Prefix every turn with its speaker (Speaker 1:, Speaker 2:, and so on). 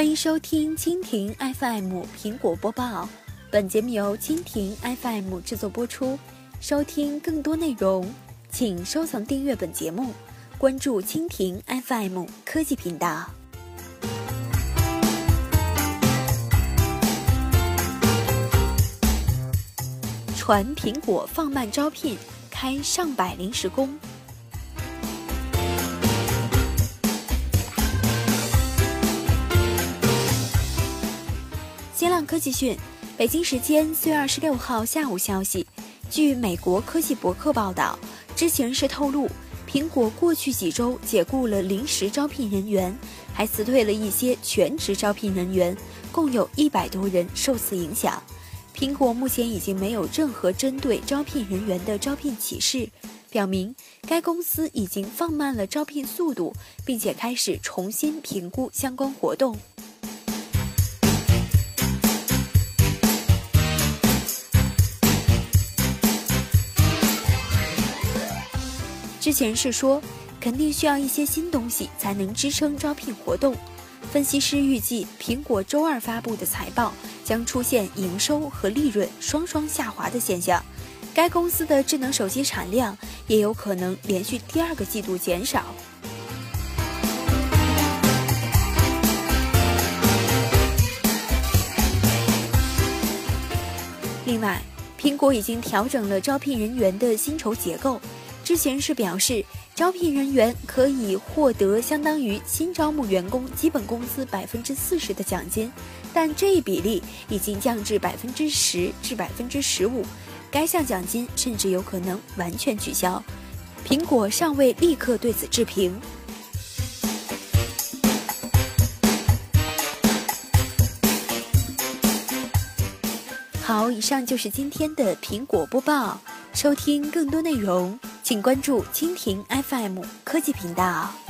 Speaker 1: 欢迎收听蜻蜓 FM 苹果播报，本节目由蜻蜓 FM 制作播出。收听更多内容，请收藏订阅本节目，关注蜻蜓 FM 科技频道。传苹果放慢招聘，开上百临时工。新浪科技讯，北京时间四月二十六号下午消息，据美国科技博客报道，知情人士透露，苹果过去几周解雇了临时招聘人员，还辞退了一些全职招聘人员，共有一百多人受此影响。苹果目前已经没有任何针对招聘人员的招聘启事，表明该公司已经放慢了招聘速度，并且开始重新评估相关活动。之前是说，肯定需要一些新东西才能支撑招聘活动。分析师预计，苹果周二发布的财报将出现营收和利润双双下滑的现象，该公司的智能手机产量也有可能连续第二个季度减少。另外，苹果已经调整了招聘人员的薪酬结构。之前是表示，招聘人员可以获得相当于新招募员工基本工资百分之四十的奖金，但这一比例已经降至百分之十至百分之十五，该项奖金甚至有可能完全取消。苹果尚未立刻对此置评。好，以上就是今天的苹果播报，收听更多内容。请关注蜻蜓 FM 科技频道。